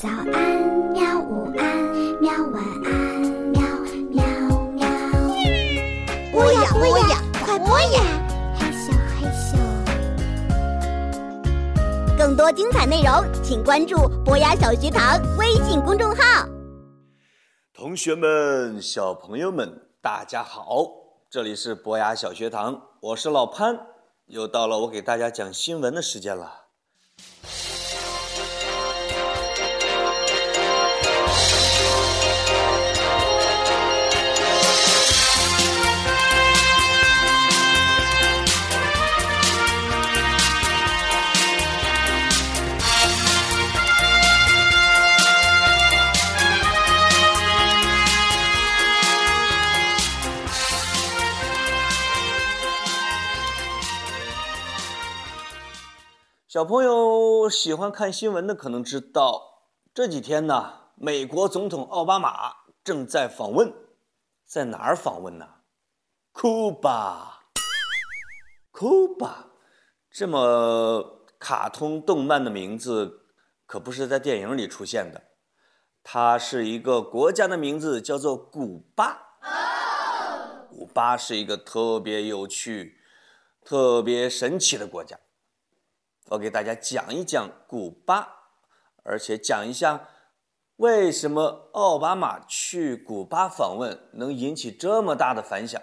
早安，喵！午安，喵！晚安，喵喵喵。播呀播呀，快播呀！嘿咻嘿咻。更多精彩内容，请关注博雅小学堂微信公众号。同学们、小朋友们，大家好！这里是博雅小学堂，我是老潘，又到了我给大家讲新闻的时间了。小朋友喜欢看新闻的可能知道，这几天呢，美国总统奥巴马正在访问，在哪儿访问呢？库巴。库巴，这么卡通动漫的名字可不是在电影里出现的，它是一个国家的名字，叫做古巴。古巴是一个特别有趣、特别神奇的国家。我给大家讲一讲古巴，而且讲一下为什么奥巴马去古巴访问能引起这么大的反响。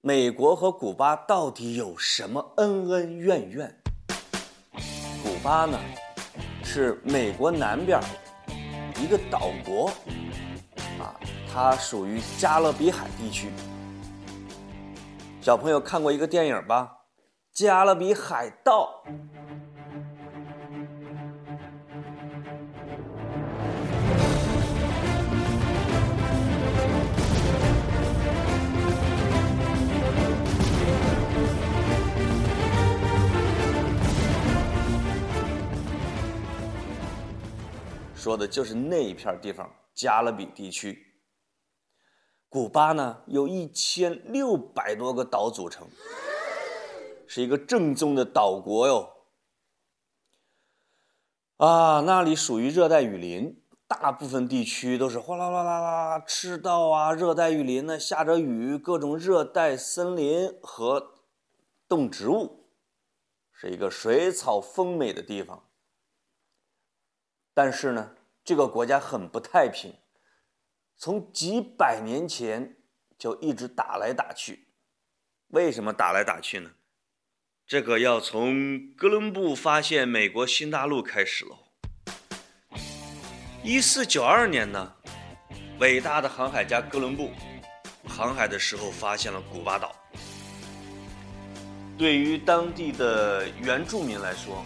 美国和古巴到底有什么恩恩怨怨？古巴呢，是美国南边一个岛国，啊，它属于加勒比海地区。小朋友看过一个电影吧？《加勒比海盗》说的就是那一片地方，加勒比地区。古巴呢，有一千六百多个岛组成。是一个正宗的岛国哟，啊，那里属于热带雨林，大部分地区都是哗啦啦啦啦赤道啊，热带雨林呢，下着雨，各种热带森林和动植物，是一个水草丰美的地方。但是呢，这个国家很不太平，从几百年前就一直打来打去。为什么打来打去呢？这个要从哥伦布发现美国新大陆开始喽。一四九二年呢，伟大的航海家哥伦布航海的时候发现了古巴岛。对于当地的原住民来说，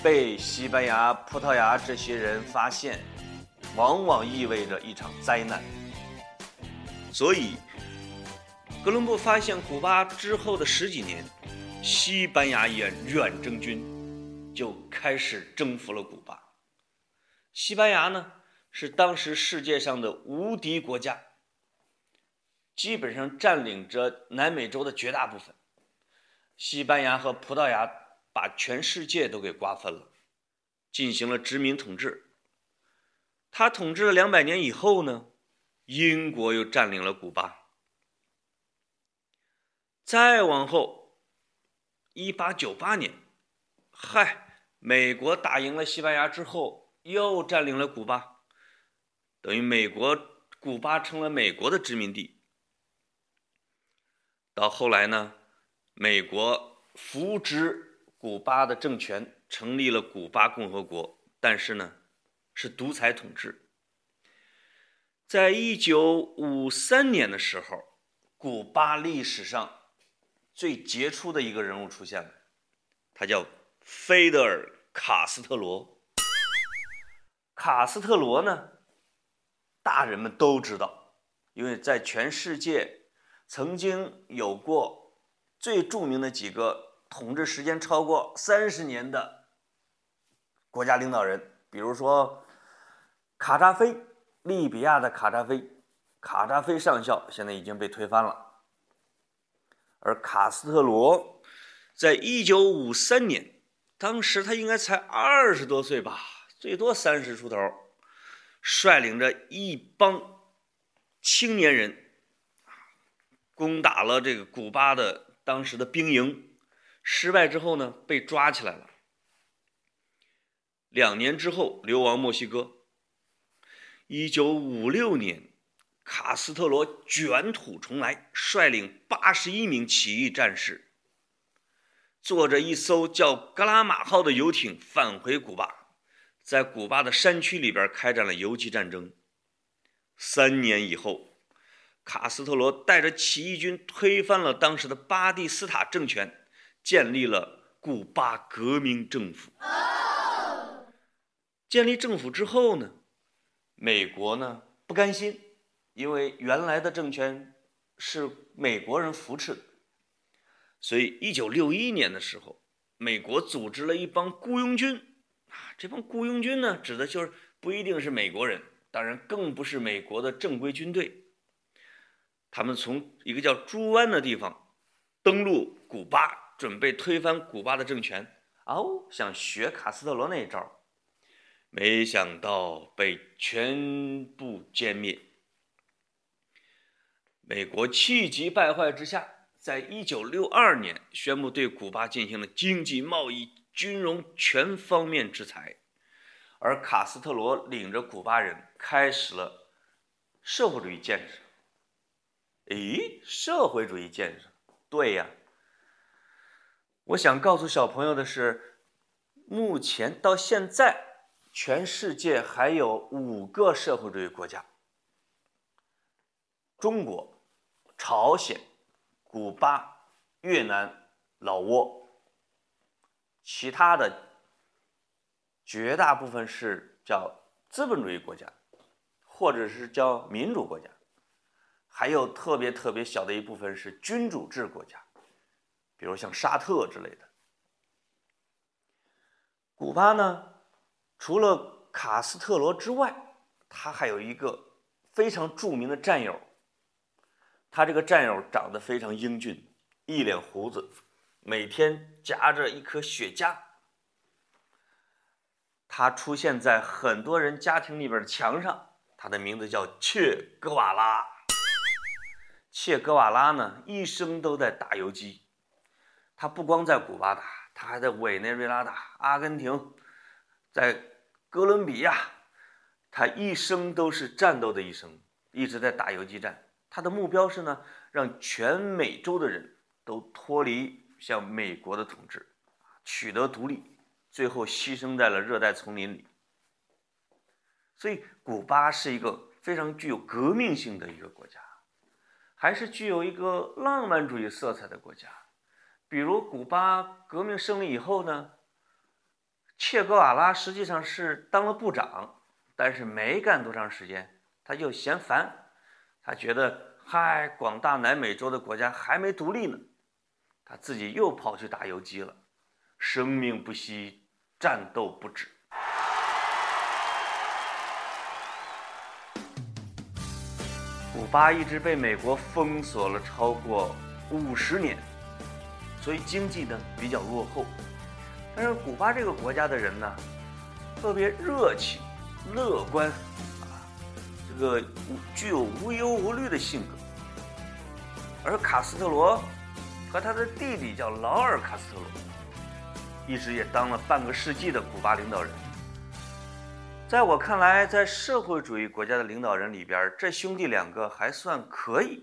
被西班牙、葡萄牙这些人发现，往往意味着一场灾难。所以。哥伦布发现古巴之后的十几年，西班牙远远征军就开始征服了古巴。西班牙呢是当时世界上的无敌国家，基本上占领着南美洲的绝大部分。西班牙和葡萄牙把全世界都给瓜分了，进行了殖民统治。他统治了两百年以后呢，英国又占领了古巴。再往后，一八九八年，嗨，美国打赢了西班牙之后，又占领了古巴，等于美国古巴成了美国的殖民地。到后来呢，美国扶植古巴的政权，成立了古巴共和国，但是呢，是独裁统治。在一九五三年的时候，古巴历史上。最杰出的一个人物出现了，他叫菲德尔·卡斯特罗。卡斯特罗呢，大人们都知道，因为在全世界曾经有过最著名的几个统治时间超过三十年的国家领导人，比如说卡扎菲，利比亚的卡扎菲，卡扎菲上校现在已经被推翻了。而卡斯特罗在一九五三年，当时他应该才二十多岁吧，最多三十出头，率领着一帮青年人，攻打了这个古巴的当时的兵营，失败之后呢，被抓起来了。两年之后，流亡墨西哥。一九五六年，卡斯特罗卷土重来，率领八十一名起义战士，坐着一艘叫“格拉马号”的游艇返回古巴，在古巴的山区里边开展了游击战争。三年以后，卡斯特罗带着起义军推翻了当时的巴蒂斯塔政权，建立了古巴革命政府。建立政府之后呢，美国呢不甘心，因为原来的政权是美国人扶持的，所以一九六一年的时候，美国组织了一帮雇佣军啊，这帮雇佣军呢，指的就是不一定是美国人，当然更不是美国的正规军队，他们从一个叫猪湾的地方登陆古巴，准备推翻古巴的政权，哦，想学卡斯特罗那一招。没想到被全部歼灭。美国气急败坏之下，在一九六二年宣布对古巴进行了经济、贸易、军融全方面制裁，而卡斯特罗领着古巴人开始了社会主义建设。诶，社会主义建设，对呀。我想告诉小朋友的是，目前到现在。全世界还有五个社会主义国家：中国、朝鲜、古巴、越南、老挝。其他的绝大部分是叫资本主义国家，或者是叫民主国家，还有特别特别小的一部分是君主制国家，比如像沙特之类的。古巴呢？除了卡斯特罗之外，他还有一个非常著名的战友。他这个战友长得非常英俊，一脸胡子，每天夹着一颗雪茄。他出现在很多人家庭里边的墙上。他的名字叫切格瓦拉。切格瓦拉呢，一生都在打游击。他不光在古巴打，他还在委内瑞拉打，阿根廷，在。哥伦比亚，他一生都是战斗的一生，一直在打游击战。他的目标是呢，让全美洲的人都脱离像美国的统治，取得独立，最后牺牲在了热带丛林里。所以，古巴是一个非常具有革命性的一个国家，还是具有一个浪漫主义色彩的国家。比如，古巴革命胜利以后呢？切格瓦拉实际上是当了部长，但是没干多长时间，他就嫌烦，他觉得嗨，广大南美洲的国家还没独立呢，他自己又跑去打游击了，生命不息，战斗不止。古巴一直被美国封锁了超过五十年，所以经济呢比较落后。但是古巴这个国家的人呢，特别热情、乐观，这个具有无忧无虑的性格。而卡斯特罗和他的弟弟叫劳尔·卡斯特罗，一直也当了半个世纪的古巴领导人。在我看来，在社会主义国家的领导人里边，这兄弟两个还算可以。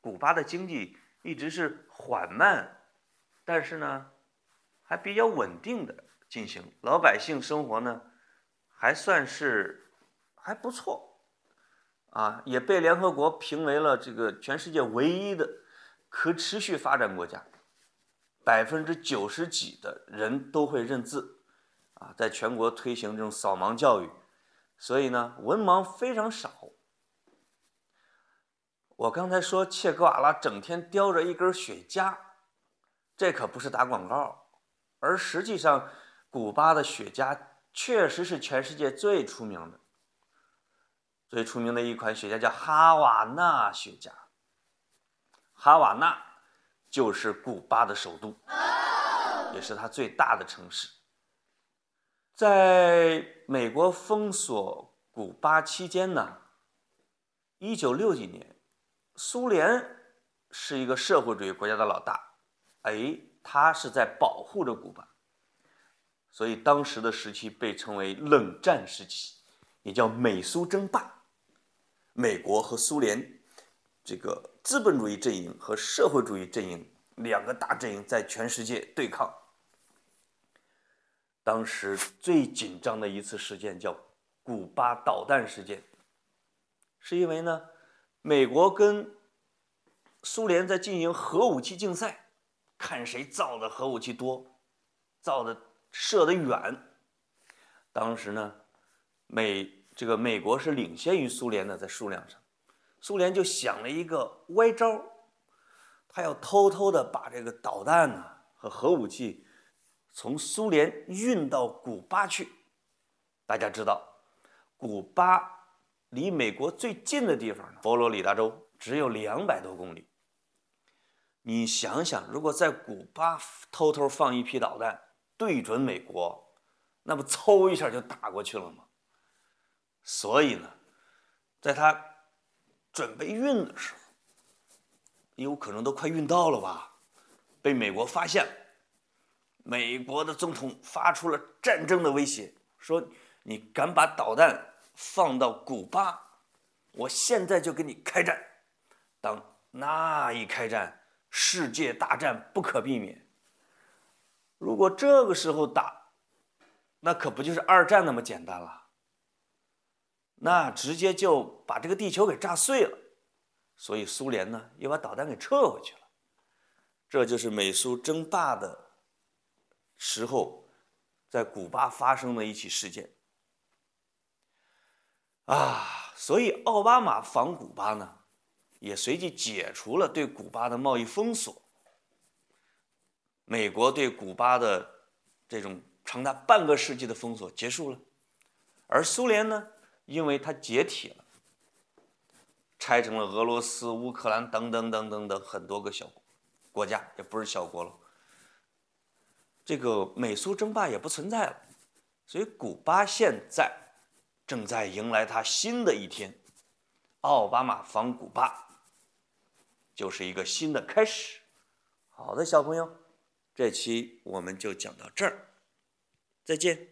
古巴的经济一直是缓慢，但是呢。还比较稳定的进行，老百姓生活呢，还算是还不错，啊，也被联合国评为了这个全世界唯一的可持续发展国家，百分之九十几的人都会认字，啊，在全国推行这种扫盲教育，所以呢，文盲非常少。我刚才说切格瓦拉整天叼着一根雪茄，这可不是打广告。而实际上，古巴的雪茄确实是全世界最出名的。最出名的一款雪茄叫哈瓦那雪茄。哈瓦那就是古巴的首都，也是它最大的城市。在美国封锁古巴期间呢，一九六几年，苏联是一个社会主义国家的老大，哎，他是在保护着古巴，所以当时的时期被称为冷战时期，也叫美苏争霸。美国和苏联这个资本主义阵营和社会主义阵营两个大阵营在全世界对抗。当时最紧张的一次事件叫古巴导弹事件，是因为呢，美国跟苏联在进行核武器竞赛，看谁造的核武器多，造的射得远。当时呢，美这个美国是领先于苏联的在数量上，苏联就想了一个歪招，他要偷偷的把这个导弹呢和核武器。从苏联运到古巴去，大家知道，古巴离美国最近的地方，佛罗里达州只有两百多公里。你想想，如果在古巴偷偷放一批导弹，对准美国，那不嗖一下就打过去了吗？所以呢，在他准备运的时候，有可能都快运到了吧，被美国发现了。美国的总统发出了战争的威胁，说：“你敢把导弹放到古巴，我现在就跟你开战。”当那一开战，世界大战不可避免。如果这个时候打，那可不就是二战那么简单了？那直接就把这个地球给炸碎了。所以苏联呢，又把导弹给撤回去了。这就是美苏争霸的。时候，在古巴发生的一起事件啊，所以奥巴马访古巴呢，也随即解除了对古巴的贸易封锁。美国对古巴的这种长达半个世纪的封锁结束了，而苏联呢，因为它解体了，拆成了俄罗斯、乌克兰等等等等等很多个小国家，也不是小国了。这个美苏争霸也不存在了，所以古巴现在正在迎来它新的一天。奥巴马访古巴就是一个新的开始。好的，小朋友，这期我们就讲到这儿，再见。